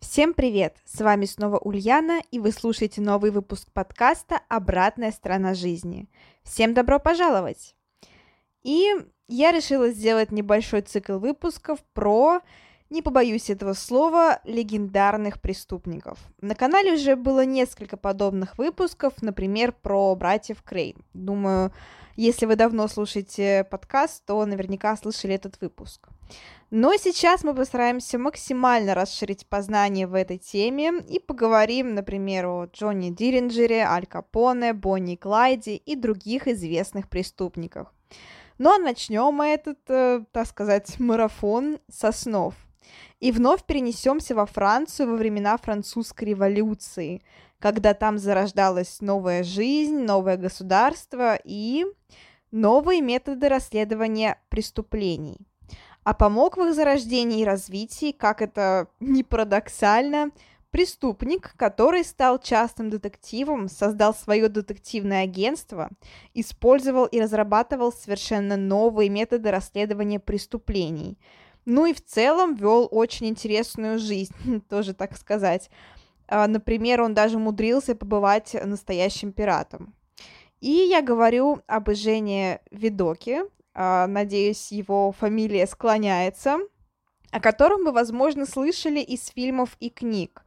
Всем привет! С вами снова Ульяна, и вы слушаете новый выпуск подкаста «Обратная сторона жизни». Всем добро пожаловать! И я решила сделать небольшой цикл выпусков про, не побоюсь этого слова, легендарных преступников. На канале уже было несколько подобных выпусков, например, про братьев Крейн. Думаю, если вы давно слушаете подкаст, то наверняка слышали этот выпуск. Но сейчас мы постараемся максимально расширить познание в этой теме и поговорим, например, о Джонни Диллинджере, Аль Капоне, Бонни Клайде и других известных преступниках. Ну а начнем мы этот, э, так сказать, марафон со снов. И вновь перенесемся во Францию во времена французской революции, когда там зарождалась новая жизнь, новое государство и новые методы расследования преступлений а помог в их зарождении и развитии, как это не парадоксально, преступник, который стал частным детективом, создал свое детективное агентство, использовал и разрабатывал совершенно новые методы расследования преступлений. Ну и в целом вел очень интересную жизнь, тоже так сказать. А, например, он даже умудрился побывать настоящим пиратом. И я говорю об Жене Видоке, а, надеюсь, его фамилия склоняется, о котором вы, возможно, слышали из фильмов и книг.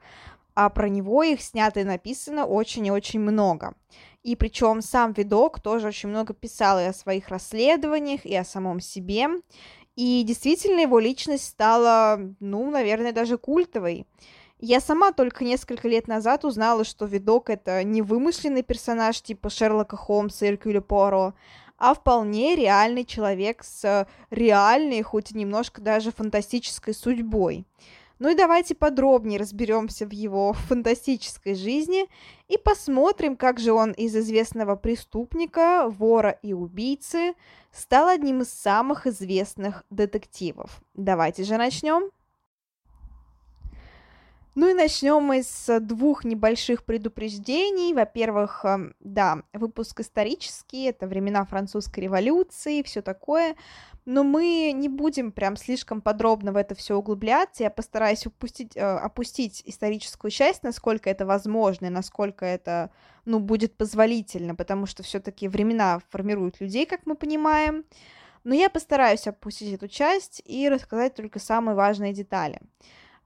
А про него их снято и написано очень и очень много. И причем сам видок тоже очень много писал и о своих расследованиях, и о самом себе. И действительно его личность стала, ну, наверное, даже культовой. Я сама только несколько лет назад узнала, что видок это не вымышленный персонаж типа Шерлока Холмса или Кюля Пуаро, а вполне реальный человек с реальной, хоть и немножко даже фантастической судьбой. Ну и давайте подробнее разберемся в его фантастической жизни и посмотрим, как же он из известного преступника, вора и убийцы стал одним из самых известных детективов. Давайте же начнем. Ну и начнем мы с двух небольших предупреждений. Во-первых, эм, да, выпуск исторический, это времена французской революции, все такое. Но мы не будем прям слишком подробно в это все углубляться. Я постараюсь упустить, э, опустить историческую часть, насколько это возможно и насколько это ну, будет позволительно, потому что все-таки времена формируют людей, как мы понимаем. Но я постараюсь опустить эту часть и рассказать только самые важные детали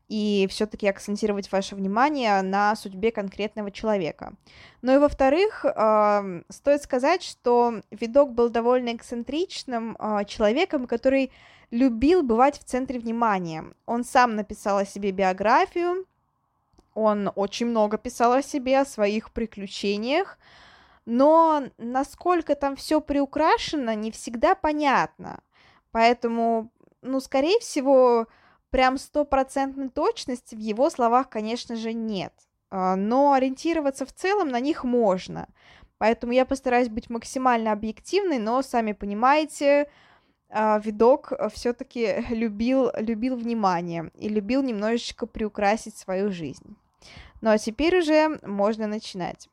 и все-таки акцентировать ваше внимание на судьбе конкретного человека. Ну и во-вторых, э, стоит сказать, что видок был довольно эксцентричным э, человеком, который любил бывать в центре внимания. Он сам написал о себе биографию, он очень много писал о себе, о своих приключениях, но насколько там все приукрашено, не всегда понятно. Поэтому, ну, скорее всего, прям стопроцентной точности в его словах, конечно же, нет. А, но ориентироваться в целом на них можно. Поэтому я постараюсь быть максимально объективной, но, сами понимаете, а, видок все-таки любил, любил внимание и любил немножечко приукрасить свою жизнь. Ну а теперь уже можно начинать.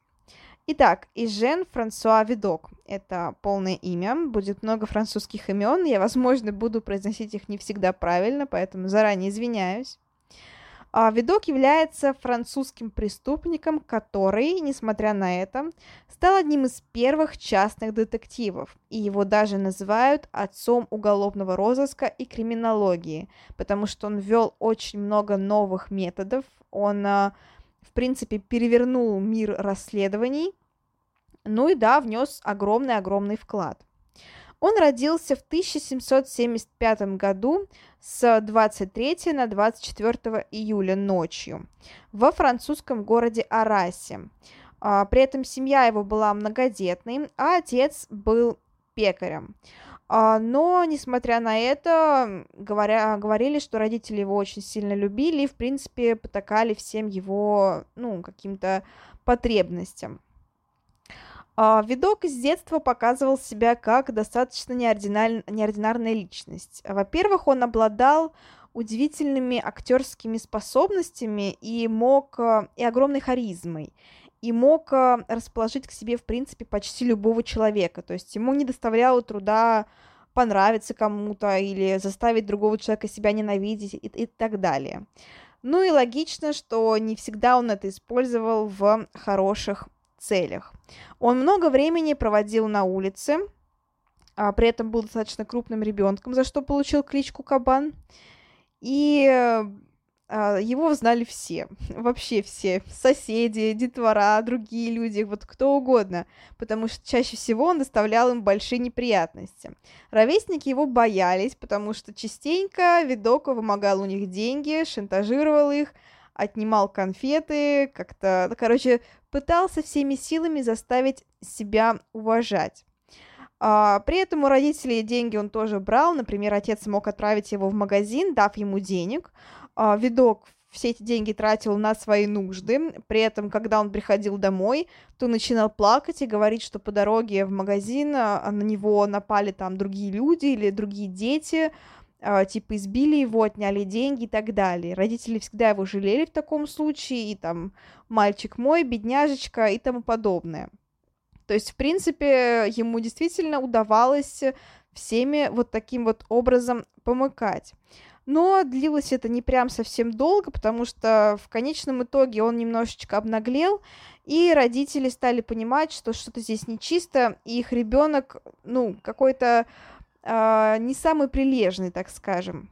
Итак, Ижен Франсуа Видок. Это полное имя. Будет много французских имен. Я, возможно, буду произносить их не всегда правильно, поэтому заранее извиняюсь. А Видок является французским преступником, который, несмотря на это, стал одним из первых частных детективов, и его даже называют отцом уголовного розыска и криминологии, потому что он ввел очень много новых методов, он а, в принципе, перевернул мир расследований, ну и да, внес огромный-огромный вклад. Он родился в 1775 году с 23 на 24 июля ночью во французском городе Арасе. А, при этом семья его была многодетной, а отец был пекарем. А, но, несмотря на это, говоря, говорили, что родители его очень сильно любили и, в принципе, потакали всем его, ну, каким-то потребностям. А, видок с детства показывал себя как достаточно неординар... неординарная личность. Во-первых, он обладал удивительными актерскими способностями и мог э, и огромной харизмой и мог э, расположить к себе, в принципе, почти любого человека. То есть ему не доставляло труда понравиться кому-то или заставить другого человека себя ненавидеть и, и так далее. Ну и логично, что не всегда он это использовал в хороших целях. Он много времени проводил на улице, а при этом был достаточно крупным ребенком, за что получил кличку Кабан. И а, его знали все, вообще все, соседи, детвора, другие люди, вот кто угодно, потому что чаще всего он доставлял им большие неприятности. Ровесники его боялись, потому что частенько Видоко вымогал у них деньги, шантажировал их, отнимал конфеты, как-то, ну, короче, пытался всеми силами заставить себя уважать. А, при этом у родителей деньги он тоже брал. Например, отец мог отправить его в магазин, дав ему денег. А, видок все эти деньги тратил на свои нужды. При этом, когда он приходил домой, то начинал плакать и говорить, что по дороге в магазин а, на него напали там другие люди или другие дети, а, типа избили его, отняли деньги и так далее. Родители всегда его жалели в таком случае, и там мальчик мой, бедняжечка и тому подобное. То есть, в принципе, ему действительно удавалось всеми вот таким вот образом помыкать. Но длилось это не прям совсем долго, потому что в конечном итоге он немножечко обнаглел, и родители стали понимать, что что-то здесь нечисто, и их ребенок, ну, какой-то э, не самый прилежный, так скажем.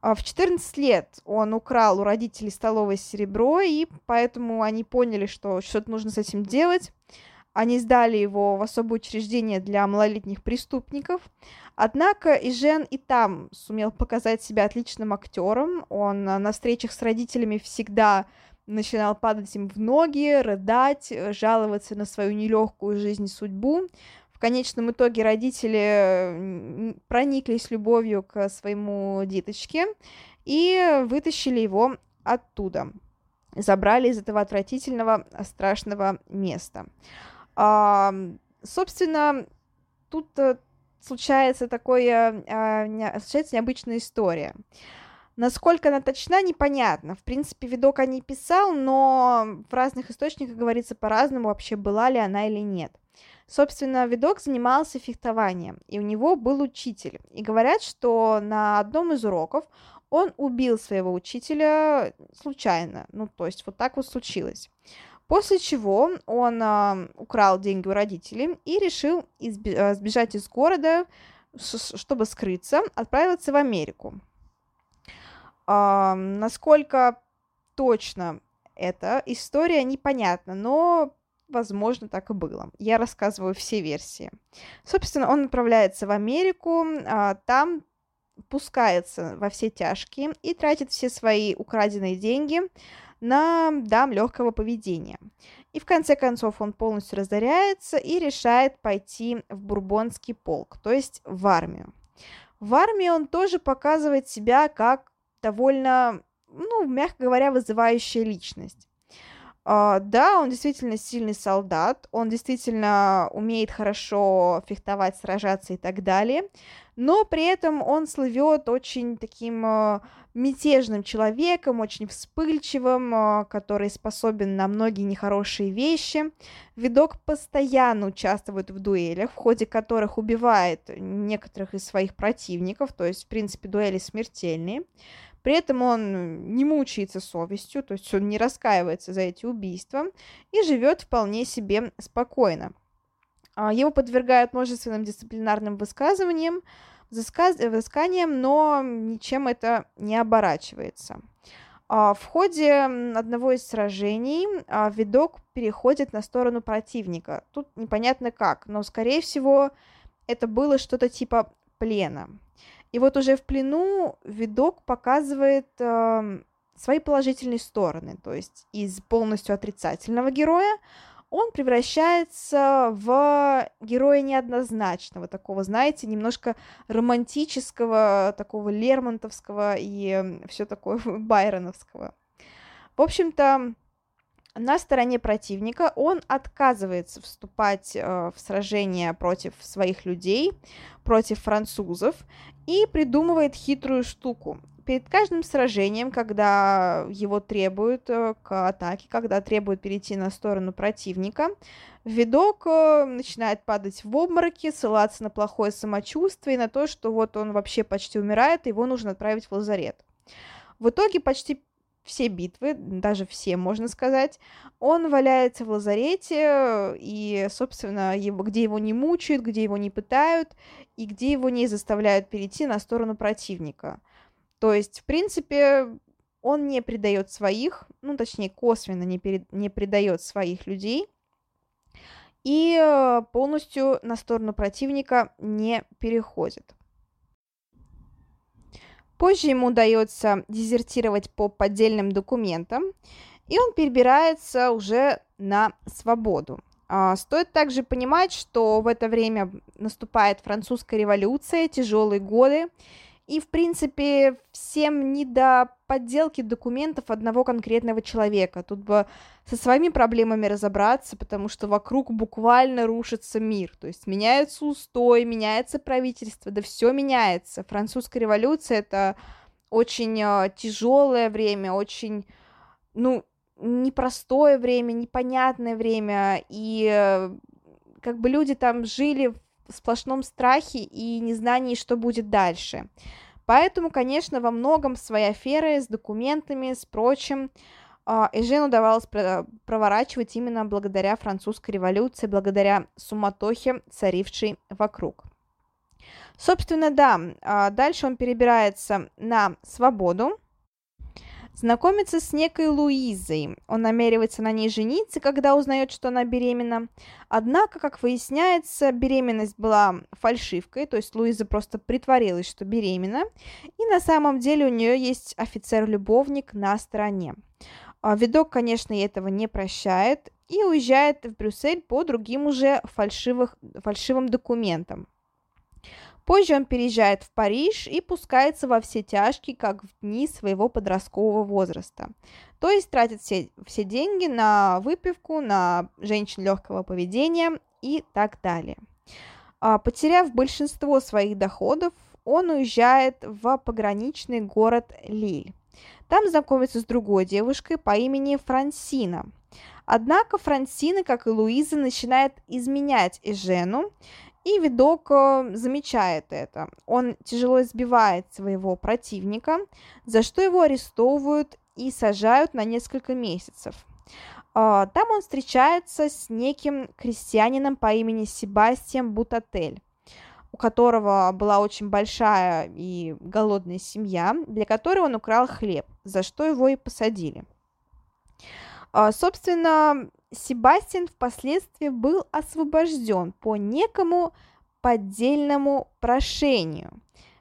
А в 14 лет он украл у родителей столовое серебро, и поэтому они поняли, что что-то нужно с этим делать. Они сдали его в особое учреждение для малолетних преступников. Однако и Жен и там сумел показать себя отличным актером. Он на встречах с родителями всегда начинал падать им в ноги, рыдать, жаловаться на свою нелегкую жизнь и судьбу. В конечном итоге родители прониклись любовью к своему деточке и вытащили его оттуда. Забрали из этого отвратительного, страшного места. А, собственно, тут э, случается такое, а, случается необычная история. Насколько она точна, непонятно. В принципе, видок о ней писал, но в разных источниках говорится по-разному, вообще была ли она или нет. Собственно, видок занимался фехтованием, и у него был учитель. И говорят, что на одном из уроков он убил своего учителя случайно. Ну, то есть вот так вот случилось. После чего он э, украл деньги у родителей и решил изби- а, сбежать из города, чтобы скрыться, отправиться в Америку. Э, насколько точно эта история непонятна, но возможно, так и было. Я рассказываю все версии. Собственно, он отправляется в Америку, а, там пускается во все тяжкие и тратит все свои украденные деньги на дам легкого поведения. И в конце концов он полностью разоряется и решает пойти в бурбонский полк, то есть в армию. В армии он тоже показывает себя как довольно, ну, мягко говоря, вызывающая личность. Uh, да, он действительно сильный солдат, он действительно умеет хорошо фехтовать, сражаться и так далее, но при этом он слывет очень таким uh, мятежным человеком, очень вспыльчивым, uh, который способен на многие нехорошие вещи. Видок постоянно участвует в дуэлях, в ходе которых убивает некоторых из своих противников, то есть, в принципе, дуэли смертельные. При этом он не мучается совестью, то есть он не раскаивается за эти убийства и живет вполне себе спокойно. А, его подвергают множественным дисциплинарным высказываниям, взысканиям, но ничем это не оборачивается. А, в ходе одного из сражений а, видок переходит на сторону противника. Тут непонятно как, но, скорее всего, это было что-то типа плена. И вот уже в плену видок показывает э, свои положительные стороны. То есть из полностью отрицательного героя он превращается в героя неоднозначного, такого, знаете, немножко романтического, такого лермонтовского и все такое байроновского. В общем-то, на стороне противника он отказывается вступать э, в сражение против своих людей, против французов, и придумывает хитрую штуку перед каждым сражением, когда его требуют э, к атаке, когда требуют перейти на сторону противника, видок э, начинает падать в обмороки, ссылаться на плохое самочувствие и на то, что вот он вообще почти умирает, его нужно отправить в лазарет. В итоге почти все битвы, даже все, можно сказать, он валяется в лазарете, и, собственно, его, где его не мучают, где его не пытают, и где его не заставляют перейти на сторону противника. То есть, в принципе, он не предает своих, ну, точнее, косвенно не, перед, не предает своих людей, и э, полностью на сторону противника не переходит. Позже ему удается дезертировать по поддельным документам, и он перебирается уже на свободу. А, стоит также понимать, что в это время наступает французская революция, тяжелые годы, и, в принципе, всем не до подделки документов одного конкретного человека. Тут бы со своими проблемами разобраться, потому что вокруг буквально рушится мир. То есть меняется устой, меняется правительство, да все меняется. Французская революция это очень э, тяжелое время, очень, ну, непростое время, непонятное время, и э, как бы люди там жили сплошном страхе и незнании, что будет дальше. Поэтому, конечно, во многом свои аферы с документами, с прочим, а, Эжену удавалось проворачивать именно благодаря французской революции, благодаря суматохе, царившей вокруг. Собственно, да, а, дальше он перебирается на свободу, Знакомится с некой Луизой. Он намеревается на ней жениться, когда узнает, что она беременна. Однако, как выясняется, беременность была фальшивкой, то есть Луиза просто притворилась, что беременна. И на самом деле у нее есть офицер-любовник на стороне. А видок, конечно, этого не прощает и уезжает в Брюссель по другим уже фальшивых, фальшивым документам. Позже он переезжает в Париж и пускается во все тяжкие, как в дни своего подросткового возраста. То есть тратит все, все деньги на выпивку, на женщин легкого поведения и так далее. А, потеряв большинство своих доходов, он уезжает в пограничный город Лиль. Там знакомится с другой девушкой по имени Франсина. Однако Франсина, как и Луиза, начинает изменять Эжену, и видок э, замечает это. Он тяжело избивает своего противника, за что его арестовывают и сажают на несколько месяцев. А, там он встречается с неким крестьянином по имени Себастьян Бутатель, у которого была очень большая и голодная семья, для которой он украл хлеб, за что его и посадили. А, собственно, Себастьян впоследствии был освобожден по некому поддельному прошению,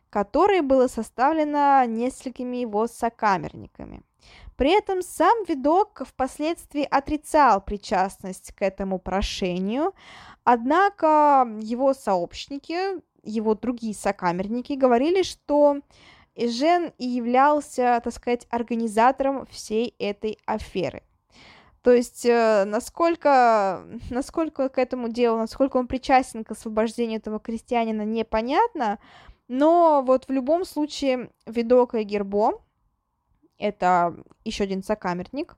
которое было составлено несколькими его сокамерниками. При этом сам видок впоследствии отрицал причастность к этому прошению, однако его сообщники, его другие сокамерники говорили, что Эжен и являлся, так сказать, организатором всей этой аферы – то есть, э, насколько, насколько к этому делу, насколько он причастен к освобождению этого крестьянина, непонятно. Но вот в любом случае Видока и Гербо, это еще один сокамерник,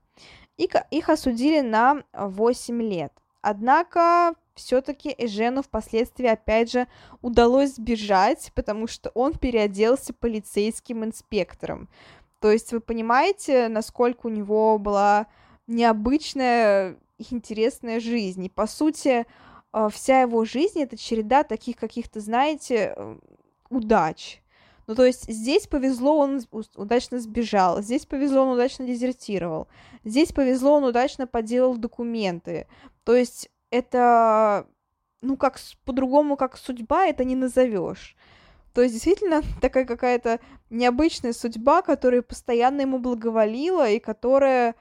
и их осудили на 8 лет. Однако все-таки Эжену впоследствии опять же удалось сбежать, потому что он переоделся полицейским инспектором. То есть вы понимаете, насколько у него была необычная интересная жизнь. И, по сути, э, вся его жизнь — это череда таких каких-то, знаете, э, удач. Ну, то есть здесь повезло, он удачно сбежал, здесь повезло, он удачно дезертировал, здесь повезло, он удачно поделал документы. То есть это, ну, как по-другому, как судьба, это не назовешь. То есть действительно такая какая-то необычная судьба, которая постоянно ему благоволила и которая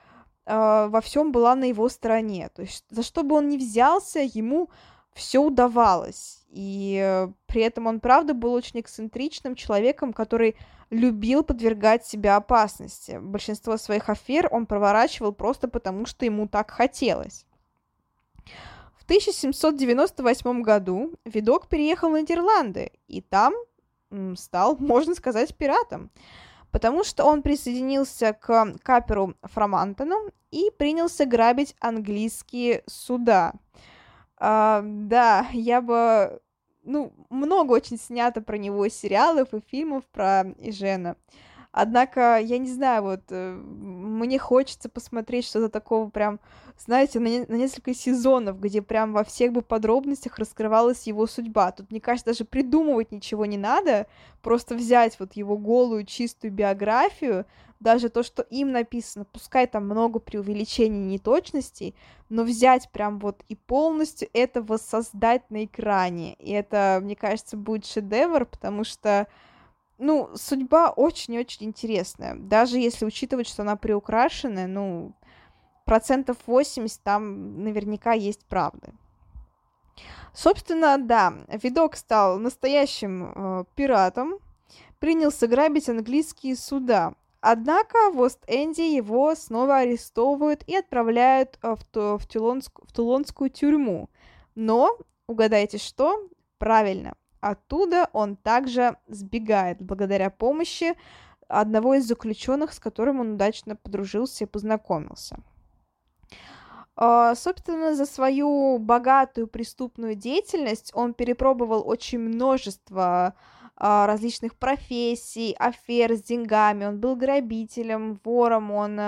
во всем была на его стороне. То есть за что бы он ни взялся, ему все удавалось. И при этом он, правда, был очень эксцентричным человеком, который любил подвергать себя опасности. Большинство своих афер он проворачивал просто потому, что ему так хотелось. В 1798 году Видок переехал в Нидерланды, и там стал, можно сказать, пиратом, потому что он присоединился к каперу Фромантону и принялся грабить английские суда. А, да, я бы... Ну, много очень снято про него сериалов и фильмов про Ижена. Однако, я не знаю, вот э, мне хочется посмотреть что-то такого прям, знаете, на, не, на несколько сезонов, где прям во всех бы подробностях раскрывалась его судьба. Тут, мне кажется, даже придумывать ничего не надо, просто взять вот его голую, чистую биографию, даже то, что им написано, пускай там много преувеличений и неточностей, но взять прям вот и полностью это воссоздать на экране. И это, мне кажется, будет шедевр, потому что ну, судьба очень-очень интересная. Даже если учитывать, что она приукрашенная, ну, процентов 80 там наверняка есть правды. Собственно, да, видок стал настоящим э, пиратом, принялся грабить английские суда. Однако в Ост-Энде его снова арестовывают и отправляют э, в, в, Тулонск, в Тулонскую тюрьму. Но, угадайте что? Правильно, Оттуда он также сбегает благодаря помощи одного из заключенных, с которым он удачно подружился и познакомился. А, собственно, за свою богатую преступную деятельность он перепробовал очень множество а, различных профессий, афер с деньгами. Он был грабителем, вором, он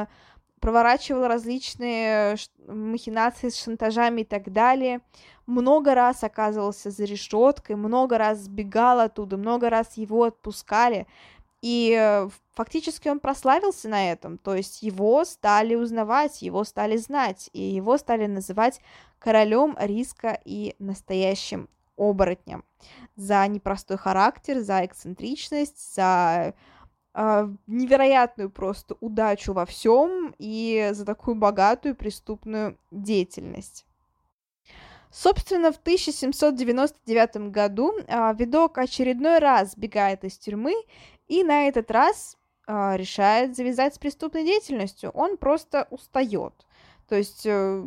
проворачивал различные махинации с шантажами и так далее. Много раз оказывался за решеткой, много раз сбегал оттуда, много раз его отпускали. И э, фактически он прославился на этом, то есть его стали узнавать, его стали знать, и его стали называть королем риска и настоящим оборотнем за непростой характер, за эксцентричность, за э, невероятную просто удачу во всем и за такую богатую преступную деятельность. Собственно, в 1799 году э, Видок очередной раз сбегает из тюрьмы и на этот раз э, решает завязать с преступной деятельностью. Он просто устает. То есть, э,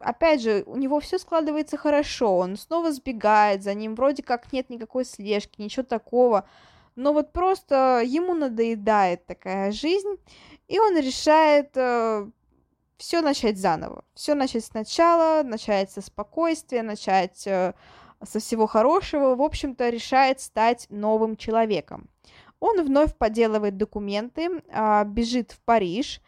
опять же, у него все складывается хорошо, он снова сбегает, за ним вроде как нет никакой слежки, ничего такого но вот просто ему надоедает такая жизнь, и он решает э, все начать заново, все начать сначала, начать со спокойствия, начать э, со всего хорошего, в общем-то, решает стать новым человеком. Он вновь поделывает документы, э, бежит в Париж,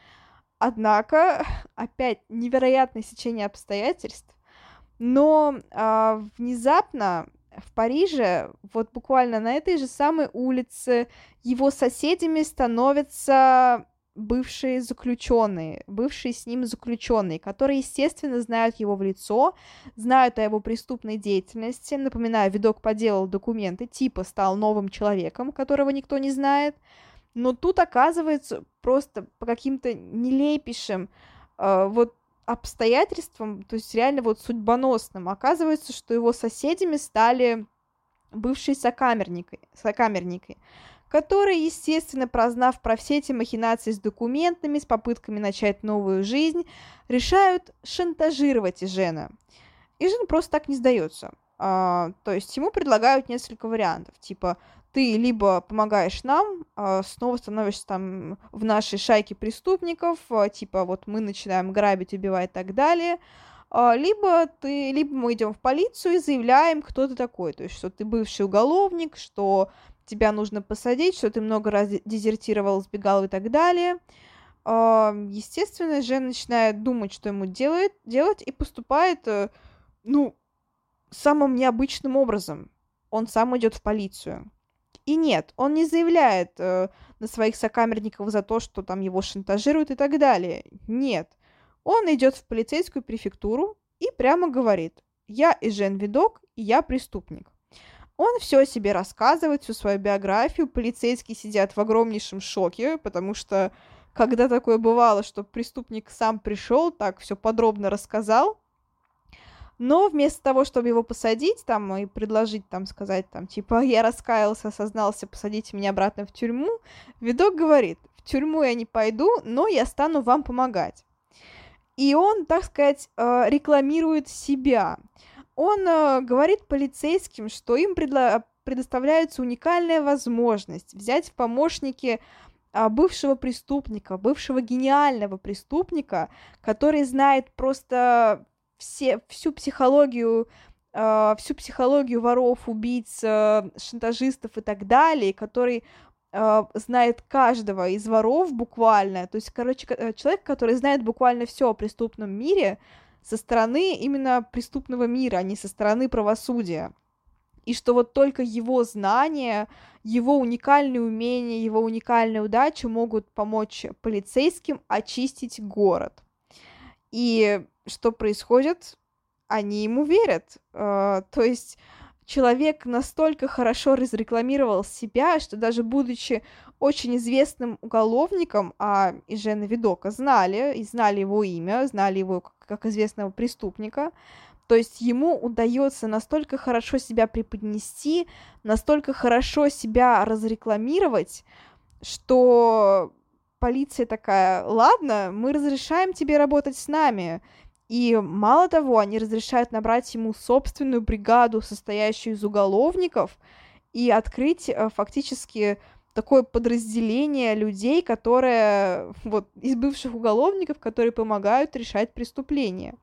однако, опять невероятное сечение обстоятельств, но э, внезапно в Париже, вот буквально на этой же самой улице, его соседями становятся бывшие заключенные, бывшие с ним заключенные, которые, естественно, знают его в лицо, знают о его преступной деятельности. Напоминаю, видок поделал документы, типа стал новым человеком, которого никто не знает. Но тут оказывается просто по каким-то нелепейшим э, вот обстоятельством, то есть реально вот судьбоносным, оказывается, что его соседями стали бывшие сокамерники, сокамерники, которые, естественно, прознав про все эти махинации с документами, с попытками начать новую жизнь, решают шантажировать Ижена. Ижен просто так не сдается. А, то есть ему предлагают несколько вариантов, типа ты либо помогаешь нам, а, снова становишься там в нашей шайке преступников, а, типа вот мы начинаем грабить, убивать и так далее, а, либо ты, либо мы идем в полицию и заявляем, кто ты такой, то есть что ты бывший уголовник, что тебя нужно посадить, что ты много раз дезертировал, сбегал и так далее. Естественно, Жен начинает думать, что ему делает, делать, и поступает, э, ну, самым необычным образом. Он сам идет в полицию. И нет, он не заявляет э, на своих сокамерников за то, что там его шантажируют и так далее. Нет. Он идет в полицейскую префектуру и прямо говорит, я Эжен Видок, и я преступник. Он все себе рассказывает, всю свою биографию. Полицейские сидят в огромнейшем шоке, потому что когда такое бывало, что преступник сам пришел, так все подробно рассказал, но вместо того, чтобы его посадить там и предложить там сказать там типа я раскаялся, осознался, посадите меня обратно в тюрьму, видок говорит, в тюрьму я не пойду, но я стану вам помогать. И он, так сказать, э, рекламирует себя. Он э, говорит полицейским, что им предла- предоставляется уникальная возможность взять в помощники а, бывшего преступника, бывшего гениального преступника, который знает просто все, всю психологию Uh, всю психологию воров, убийц, uh, шантажистов и так далее, который uh, знает каждого из воров буквально, то есть, короче, э, человек, который знает буквально все о преступном мире со стороны именно преступного мира, а не со стороны правосудия и что вот только его знания, его уникальные умения, его уникальная удача могут помочь полицейским очистить город. И что происходит? Они ему верят. Uh, то есть человек настолько хорошо разрекламировал себя, что даже будучи очень известным уголовником, а и Жена Видока знали, и знали его имя, знали его как известного преступника, то есть ему удается настолько хорошо себя преподнести, настолько хорошо себя разрекламировать, что полиция такая, ладно, мы разрешаем тебе работать с нами. И мало того, они разрешают набрать ему собственную бригаду, состоящую из уголовников, и открыть э, фактически такое подразделение людей, которые вот из бывших уголовников, которые помогают решать преступления.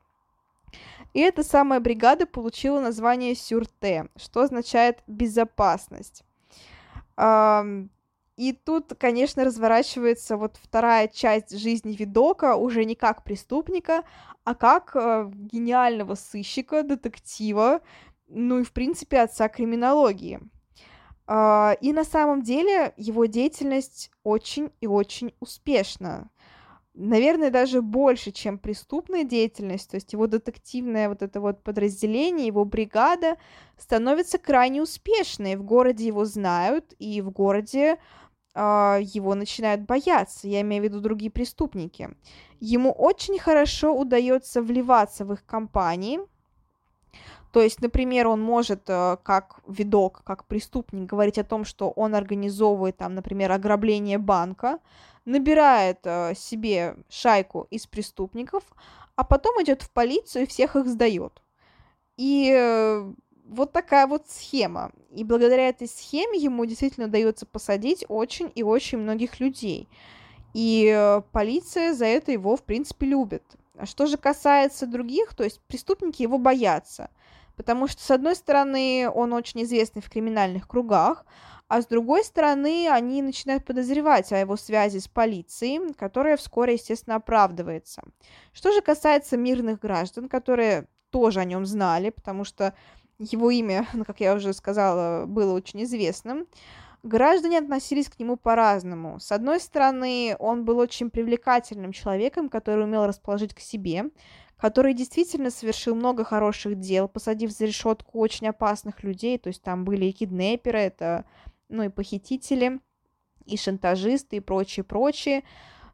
И эта самая бригада получила название Сюрте, что означает безопасность. И тут, конечно, разворачивается вот вторая часть жизни Видока уже не как преступника, а как э, гениального сыщика, детектива, ну и, в принципе, отца криминологии. Э, и на самом деле его деятельность очень и очень успешна наверное, даже больше, чем преступная деятельность, то есть его детективное вот это вот подразделение, его бригада становится крайне успешной. В городе его знают, и в городе э, его начинают бояться, я имею в виду другие преступники. Ему очень хорошо удается вливаться в их компании, то есть, например, он может э, как видок, как преступник говорить о том, что он организовывает там, например, ограбление банка, набирает э, себе шайку из преступников, а потом идет в полицию и всех их сдает. И э, вот такая вот схема. И благодаря этой схеме ему действительно удается посадить очень и очень многих людей. И полиция за это его, в принципе, любит. А что же касается других, то есть преступники его боятся. Потому что, с одной стороны, он очень известный в криминальных кругах, а с другой стороны, они начинают подозревать о его связи с полицией, которая вскоре, естественно, оправдывается. Что же касается мирных граждан, которые тоже о нем знали, потому что его имя, ну, как я уже сказала, было очень известным, граждане относились к нему по-разному. С одной стороны, он был очень привлекательным человеком, который умел расположить к себе, который действительно совершил много хороших дел, посадив за решетку очень опасных людей, то есть там были и киднеперы, это ну и похитители, и шантажисты, и прочее, прочее.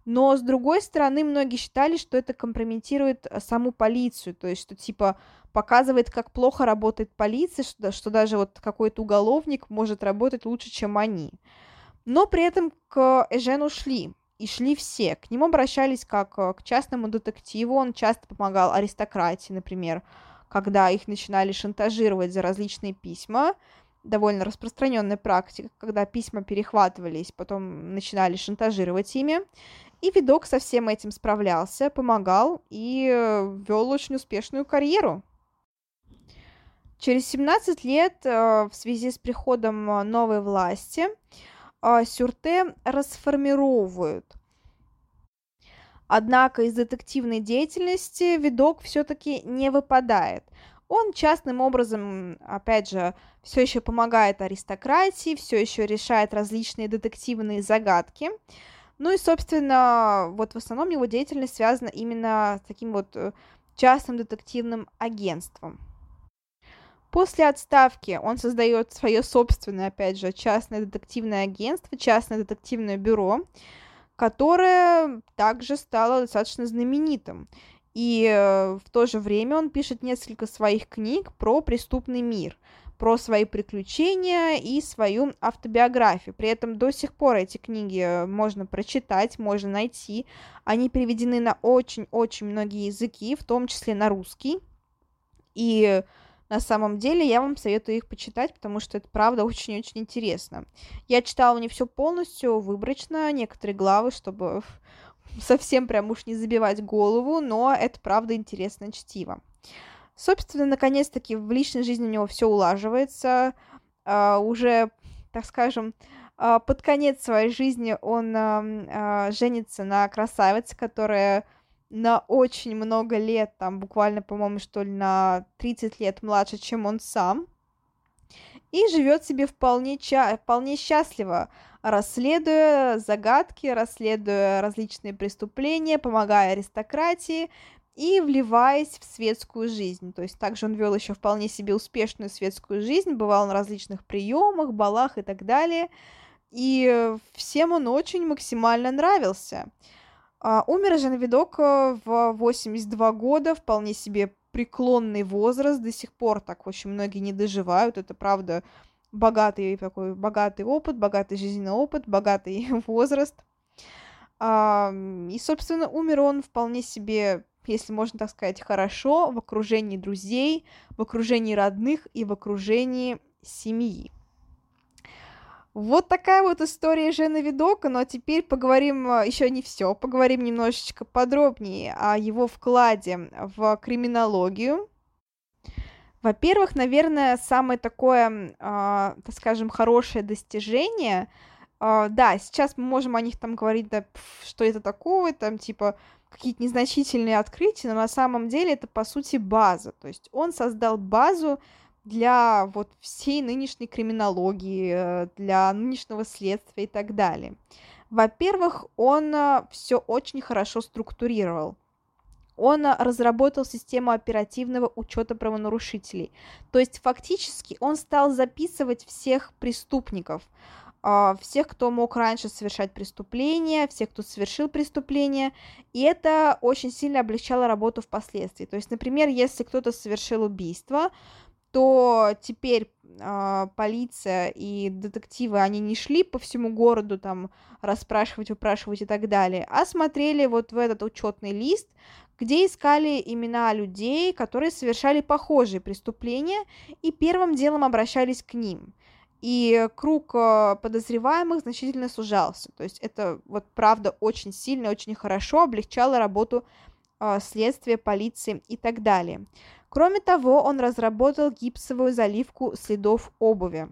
Но, с другой стороны, многие считали, что это компрометирует э, саму полицию, то есть, что, типа, показывает, как плохо работает полиция, что, что даже вот какой-то уголовник может работать лучше, чем они. Но при этом к Эжену шли, и шли все. К нему обращались как э, к частному детективу, он часто помогал аристократии, например, когда их начинали шантажировать за различные письма, довольно распространенная практика, когда письма перехватывались, потом начинали шантажировать ими. И видок со всем этим справлялся, помогал и э, вел очень успешную карьеру. Через 17 лет э, в связи с приходом новой власти Сюрте расформировывают. Однако из детективной деятельности видок все-таки не выпадает. Он частным образом, опять же, все еще помогает аристократии, все еще решает различные детективные загадки. Ну и, собственно, вот в основном его деятельность связана именно с таким вот э, частным детективным агентством. После отставки он создает свое собственное, опять же, частное детективное агентство, частное детективное бюро. которое также стало достаточно знаменитым. И э, в то же время он пишет несколько своих книг про преступный мир, про свои приключения и свою автобиографию. При этом до сих пор эти книги можно прочитать, можно найти. Они переведены на очень-очень многие языки, в том числе на русский. И на самом деле я вам советую их почитать, потому что это правда очень-очень интересно. Я читала не все полностью, выборочно, некоторые главы, чтобы совсем прям уж не забивать голову, но это правда интересное чтиво. Собственно, наконец-таки в личной жизни у него все улаживается. Uh, уже, так скажем, uh, под конец своей жизни он uh, женится на красавице, которая на очень много лет, там буквально, по-моему, что ли, на 30 лет младше, чем он сам, и живет себе вполне, ча- вполне счастливо, расследуя загадки, расследуя различные преступления, помогая аристократии и вливаясь в светскую жизнь. То есть также он вел еще вполне себе успешную светскую жизнь, бывал на различных приемах, балах и так далее. И всем он очень максимально нравился. А, умер Жан Видок э, в 82 года, вполне себе преклонный возраст, до сих пор так очень многие не доживают, это правда богатый такой, богатый опыт, богатый жизненный опыт, богатый возраст. А, и, собственно, умер он вполне себе, если можно так сказать, хорошо, в окружении друзей, в окружении родных и в окружении семьи. Вот такая вот история Жена Видока, но теперь поговорим а, еще не все, поговорим немножечко подробнее о его вкладе в криминологию. Во-первых, наверное, самое такое, э, так скажем, хорошее достижение, э, да, сейчас мы можем о них там говорить, да, что это такое, там, типа, какие-то незначительные открытия, но на самом деле это, по сути, база, то есть он создал базу для вот всей нынешней криминологии, э, для нынешнего следствия и так далее. Во-первых, он э, все очень хорошо структурировал. Он э, разработал систему оперативного учета правонарушителей. То есть фактически он стал записывать всех преступников, всех, кто мог раньше совершать преступления, всех, кто совершил преступление, и это очень сильно облегчало работу впоследствии. То есть, например, если кто-то совершил убийство, то теперь э, полиция и детективы, они не шли по всему городу там расспрашивать, упрашивать и так далее, а смотрели вот в этот учетный лист, где искали имена людей, которые совершали похожие преступления, и первым делом обращались к ним. И круг э, подозреваемых значительно сужался. То есть это вот правда очень сильно, очень хорошо облегчало работу следствия, полиции и так далее. Кроме того, он разработал гипсовую заливку следов обуви.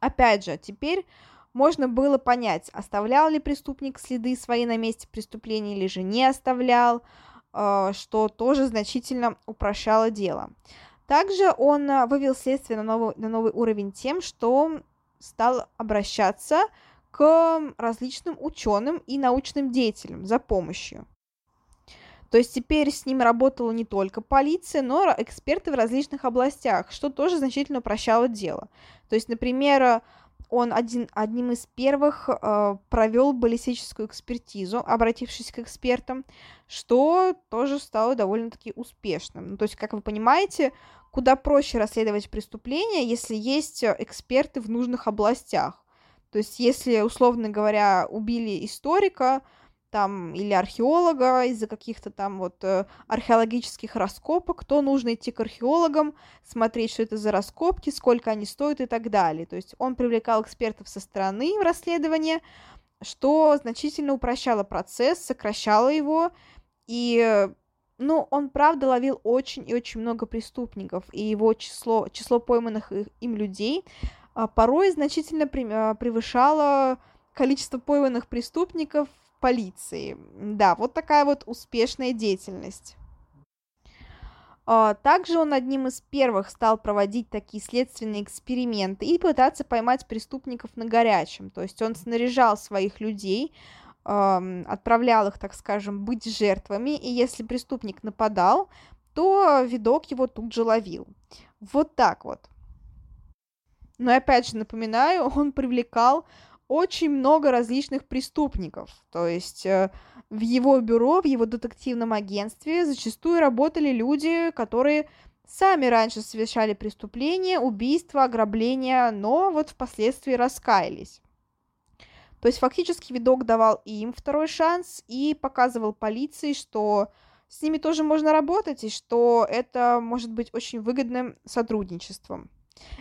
Опять же, теперь можно было понять, оставлял ли преступник следы свои на месте преступления или же не оставлял, э, что тоже значительно упрощало дело. Также он э, вывел следствие на новый, на новый уровень тем, что стал обращаться к различным ученым и научным деятелям за помощью. То есть теперь с ним работала не только полиция, но эксперты в различных областях, что тоже значительно упрощало дело. То есть, например, он один, одним из первых э, провел баллистическую экспертизу, обратившись к экспертам, что тоже стало довольно-таки успешным. Ну, то есть, как вы понимаете, куда проще расследовать преступления, если есть эксперты в нужных областях. То есть, если, условно говоря, убили историка, там или археолога из-за каких-то там вот э, археологических раскопок, то нужно идти к археологам, смотреть, что это за раскопки, сколько они стоят и так далее. То есть он привлекал экспертов со стороны в расследование, что значительно упрощало процесс, сокращало его, и ну, он, правда, ловил очень и очень много преступников, и его число, число пойманных им людей а, порой значительно а, превышало количество пойманных преступников полиции. Да, вот такая вот успешная деятельность. А, также он одним из первых стал проводить такие следственные эксперименты и пытаться поймать преступников на горячем. То есть он снаряжал своих людей, отправлял их, так скажем, быть жертвами, и если преступник нападал, то видок его тут же ловил. Вот так вот. Но опять же напоминаю, он привлекал очень много различных преступников. То есть э, в его бюро, в его детективном агентстве зачастую работали люди, которые сами раньше совершали преступления, убийства, ограбления, но вот впоследствии раскаялись. То есть фактически видок давал им второй шанс и показывал полиции, что с ними тоже можно работать и что это может быть очень выгодным сотрудничеством.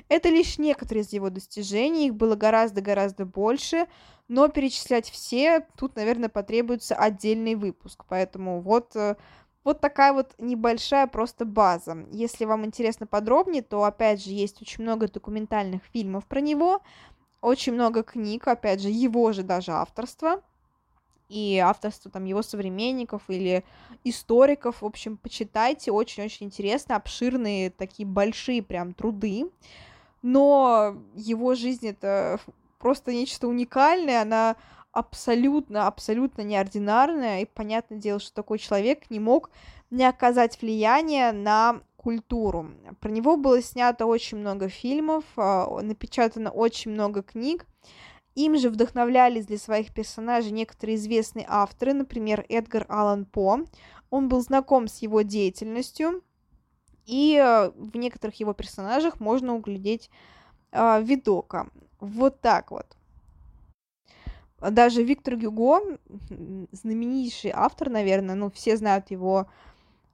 Это лишь некоторые из его достижений, их было гораздо-гораздо больше, но перечислять все тут, наверное, потребуется отдельный выпуск, поэтому вот, э, вот такая вот небольшая просто база. Если вам интересно подробнее, то, опять же, есть очень много документальных фильмов про него, очень много книг, опять же, его же даже авторства, и авторство там его современников или историков. В общем, почитайте, очень-очень интересно, обширные такие большие прям труды. Но его жизнь это просто нечто уникальное, она абсолютно, абсолютно неординарная, и понятное дело, что такой человек не мог не оказать влияния на культуру. Про него было снято очень много фильмов, а, напечатано очень много книг, им же вдохновлялись для своих персонажей некоторые известные авторы, например, Эдгар Аллан По. Он был знаком с его деятельностью, и э, в некоторых его персонажах можно углядеть э, видока. Вот так вот. Даже Виктор Гюго, знаменитейший автор, наверное, ну, все знают его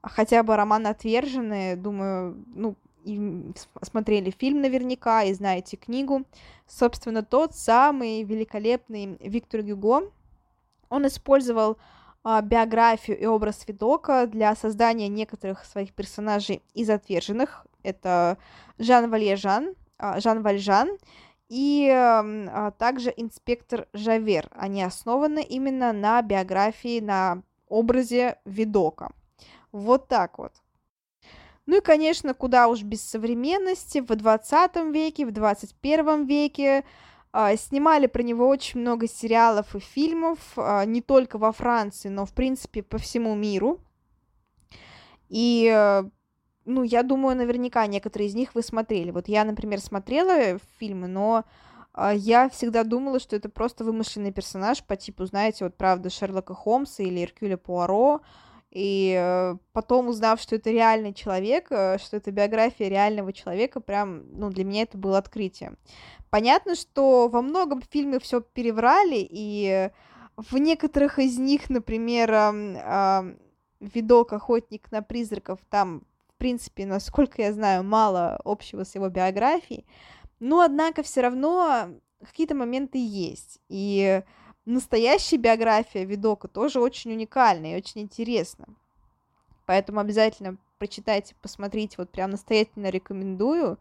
хотя бы роман «Отверженные», думаю, ну, и смотрели фильм наверняка, и знаете книгу. Собственно, тот самый великолепный Виктор Гюго, он использовал а, биографию и образ Видока для создания некоторых своих персонажей из отверженных. Это Жан Вальежан, а, Жан Вальжан и а, также инспектор Жавер. Они основаны именно на биографии, на образе Видока. Вот так вот. Ну и, конечно, куда уж без современности, в 20 веке, в 21 веке э, снимали про него очень много сериалов и фильмов, э, не только во Франции, но, в принципе, по всему миру. И, э, ну, я думаю, наверняка некоторые из них вы смотрели. Вот я, например, смотрела фильмы, но я всегда думала, что это просто вымышленный персонаж по типу, знаете, вот правда Шерлока Холмса или Эркюля Пуаро, и э, потом, узнав, что это реальный человек, э, что это биография реального человека, прям, ну, для меня это было открытие. Понятно, что во многом фильме все переврали, и в некоторых из них, например, видок «Охотник на призраков», там, в принципе, насколько я знаю, мало общего с его биографией, но, однако, все равно какие-то моменты есть, и настоящая биография Видока тоже очень уникальна и очень интересна. Поэтому обязательно прочитайте, посмотрите, вот прям настоятельно рекомендую.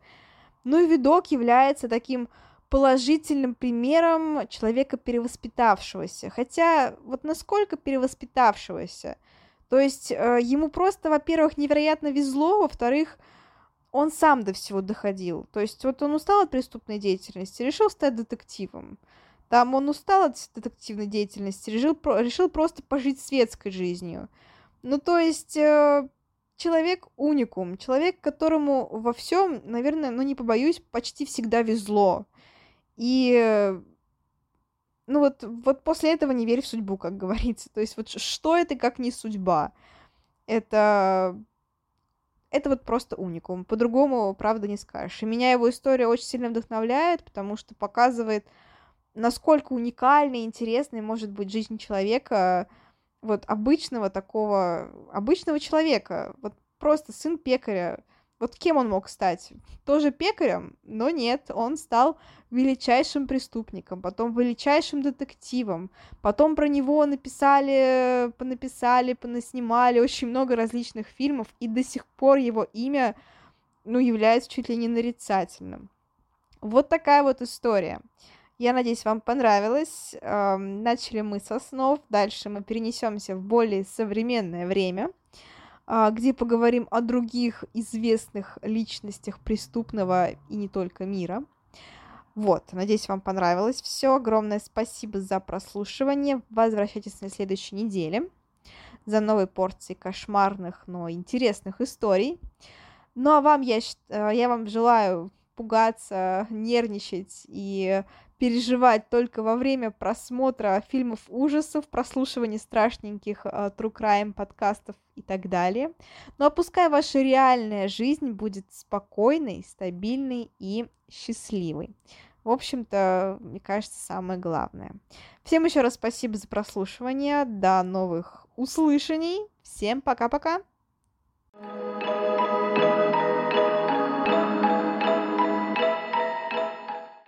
Ну и Видок является таким положительным примером человека перевоспитавшегося. Хотя вот насколько перевоспитавшегося? То есть э, ему просто, во-первых, невероятно везло, во-вторых, он сам до всего доходил. То есть вот он устал от преступной деятельности, решил стать детективом. Там он устал от детективной деятельности, решил, решил просто пожить светской жизнью. Ну, то есть, э, человек уникум, человек, которому во всем, наверное, ну, не побоюсь, почти всегда везло. И ну вот, вот после этого не верь в судьбу, как говорится. То есть вот что это, как не судьба? Это... Это вот просто уникум. По-другому, правда, не скажешь. И меня его история очень сильно вдохновляет, потому что показывает, насколько уникальной интересной может быть жизнь человека, вот обычного такого, обычного человека, вот просто сын пекаря. Вот кем он мог стать? Тоже пекарем? Но нет, он стал величайшим преступником, потом величайшим детективом, потом про него написали, понаписали, понаснимали очень много различных фильмов, и до сих пор его имя, ну, является чуть ли не нарицательным. Вот такая вот история. Я надеюсь, вам понравилось. Начали мы со снов, дальше мы перенесемся в более современное время, а, где поговорим о других известных личностях преступного и не только мира. Вот, надеюсь, вам понравилось все. Огромное спасибо за прослушивание. Возвращайтесь на следующей неделе за новой порцией кошмарных, но интересных историй. Ну а вам я, э, я вам желаю пугаться, нервничать и переживать только во время просмотра фильмов ужасов, прослушивания страшненьких uh, true crime подкастов и так далее. Но пускай ваша реальная жизнь будет спокойной, стабильной и счастливой. В общем-то, мне кажется, самое главное. Всем еще раз спасибо за прослушивание. До новых услышаний. Всем пока-пока. thank you